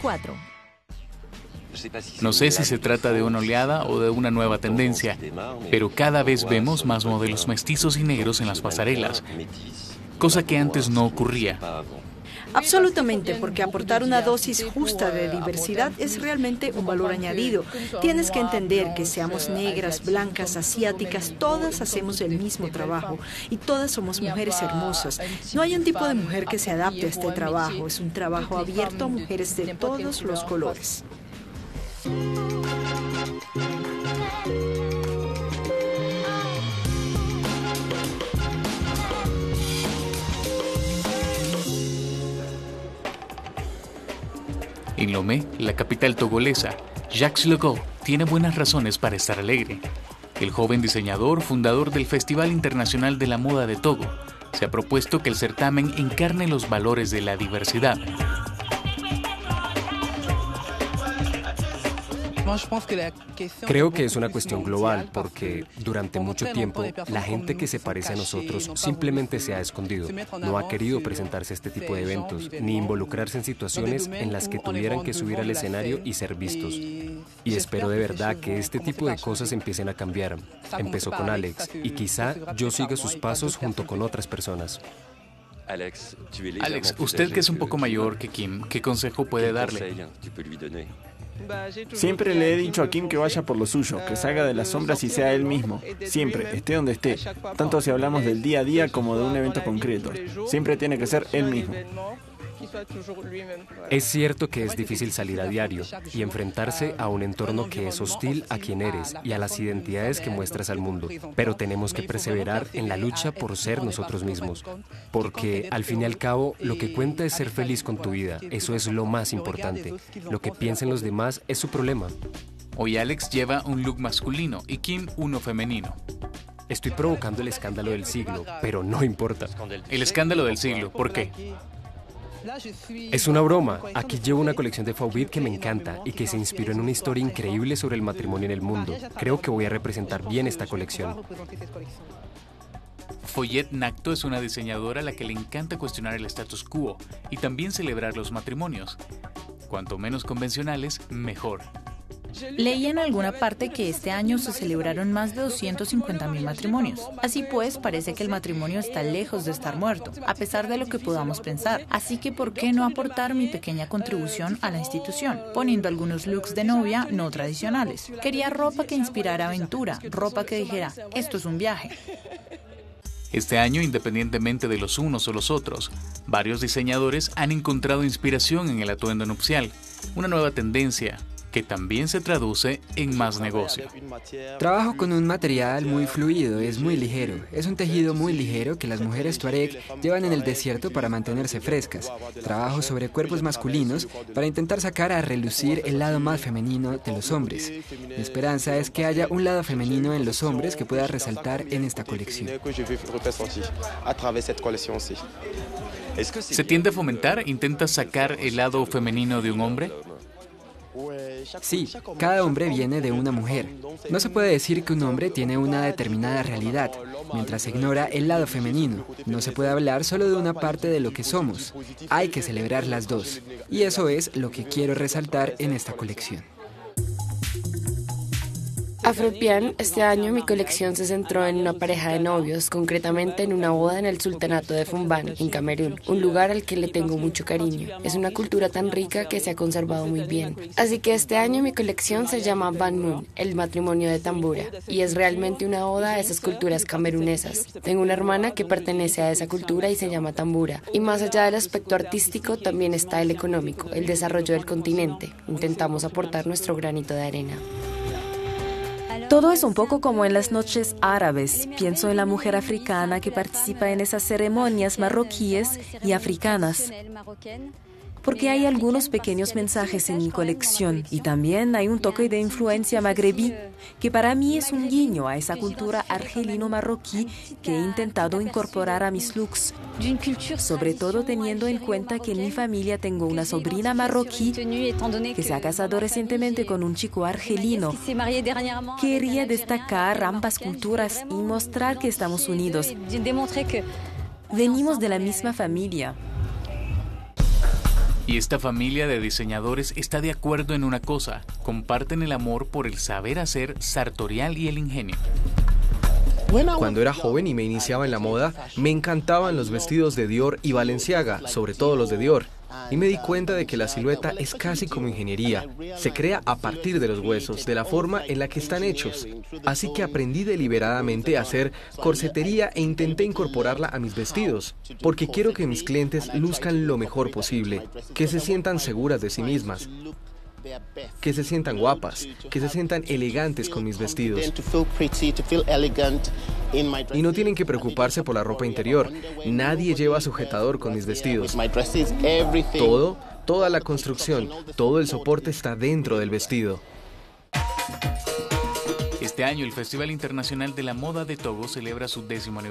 4. No sé si se trata de una oleada o de una nueva tendencia, pero cada vez vemos más modelos mestizos y negros en las pasarelas, cosa que antes no ocurría. Absolutamente, porque aportar una dosis justa de diversidad es realmente un valor añadido. Tienes que entender que seamos negras, blancas, asiáticas, todas hacemos el mismo trabajo y todas somos mujeres hermosas. No hay un tipo de mujer que se adapte a este trabajo, es un trabajo abierto a mujeres de todos los colores. En Lomé, la capital togolesa, Jacques Legault tiene buenas razones para estar alegre. El joven diseñador, fundador del Festival Internacional de la Moda de Togo, se ha propuesto que el certamen encarne los valores de la diversidad, Creo que es una cuestión global porque durante mucho tiempo la gente que se parece a nosotros simplemente se ha escondido, no ha querido presentarse a este tipo de eventos ni involucrarse en situaciones en las que tuvieran que subir al escenario y ser vistos. Y espero de verdad que este tipo de cosas empiecen a cambiar. Empezó con Alex y quizá yo siga sus pasos junto con otras personas. Alex, usted que es un poco mayor que Kim, ¿qué consejo puede darle? Siempre le he dicho a Kim que vaya por lo suyo, que salga de las sombras y sea él mismo. Siempre, esté donde esté. Tanto si hablamos del día a día como de un evento concreto. Siempre tiene que ser él mismo. Es cierto que es difícil salir a diario y enfrentarse a un entorno que es hostil a quien eres y a las identidades que muestras al mundo, pero tenemos que perseverar en la lucha por ser nosotros mismos, porque al fin y al cabo lo que cuenta es ser feliz con tu vida, eso es lo más importante. Lo que piensen los demás es su problema. Hoy Alex lleva un look masculino y Kim uno femenino. Estoy provocando el escándalo del siglo, pero no importa. El escándalo del siglo, ¿por qué? Es una broma. Aquí llevo una colección de Faubit que me encanta y que se inspiró en una historia increíble sobre el matrimonio en el mundo. Creo que voy a representar bien esta colección. Foyet Nacto es una diseñadora a la que le encanta cuestionar el status quo y también celebrar los matrimonios. Cuanto menos convencionales, mejor. Leí en alguna parte que este año se celebraron más de 250.000 matrimonios. Así pues, parece que el matrimonio está lejos de estar muerto, a pesar de lo que podamos pensar. Así que, ¿por qué no aportar mi pequeña contribución a la institución, poniendo algunos looks de novia no tradicionales? Quería ropa que inspirara aventura, ropa que dijera, esto es un viaje. Este año, independientemente de los unos o los otros, varios diseñadores han encontrado inspiración en el atuendo nupcial, una nueva tendencia, que también se traduce en más negocio. Trabajo con un material muy fluido, es muy ligero. Es un tejido muy ligero que las mujeres tuareg llevan en el desierto para mantenerse frescas. Trabajo sobre cuerpos masculinos para intentar sacar a relucir el lado más femenino de los hombres. Mi esperanza es que haya un lado femenino en los hombres que pueda resaltar en esta colección. ¿Se tiende a fomentar? ¿Intenta sacar el lado femenino de un hombre? Sí, cada hombre viene de una mujer. No se puede decir que un hombre tiene una determinada realidad, mientras se ignora el lado femenino. No se puede hablar solo de una parte de lo que somos. Hay que celebrar las dos. Y eso es lo que quiero resaltar en esta colección. Afropian, este año mi colección se centró en una pareja de novios, concretamente en una boda en el Sultanato de Fumban, en Camerún, un lugar al que le tengo mucho cariño. Es una cultura tan rica que se ha conservado muy bien. Así que este año mi colección se llama Ban Mun, el matrimonio de Tambura, y es realmente una oda a esas culturas camerunesas. Tengo una hermana que pertenece a esa cultura y se llama Tambura. Y más allá del aspecto artístico, también está el económico, el desarrollo del continente. Intentamos aportar nuestro granito de arena. Todo es un poco como en las noches árabes. Pienso en la mujer africana que participa en esas ceremonias marroquíes y africanas porque hay algunos pequeños mensajes en mi colección y también hay un toque de influencia magrebí que para mí es un guiño a esa cultura argelino-marroquí que he intentado incorporar a mis looks, sobre todo teniendo en cuenta que en mi familia tengo una sobrina marroquí que se ha casado recientemente con un chico argelino. Quería destacar ambas culturas y mostrar que estamos unidos. Venimos de la misma familia. Y esta familia de diseñadores está de acuerdo en una cosa, comparten el amor por el saber hacer sartorial y el ingenio. Cuando era joven y me iniciaba en la moda, me encantaban los vestidos de Dior y Balenciaga, sobre todo los de Dior. Y me di cuenta de que la silueta es casi como ingeniería. Se crea a partir de los huesos, de la forma en la que están hechos. Así que aprendí deliberadamente a hacer corsetería e intenté incorporarla a mis vestidos, porque quiero que mis clientes luzcan lo mejor posible, que se sientan seguras de sí mismas que se sientan guapas, que se sientan elegantes con mis vestidos. Y no tienen que preocuparse por la ropa interior. Nadie lleva sujetador con mis vestidos. Todo, toda la construcción, todo el soporte está dentro del vestido. Este año el Festival Internacional de la Moda de Togo celebra su décimo aniversario.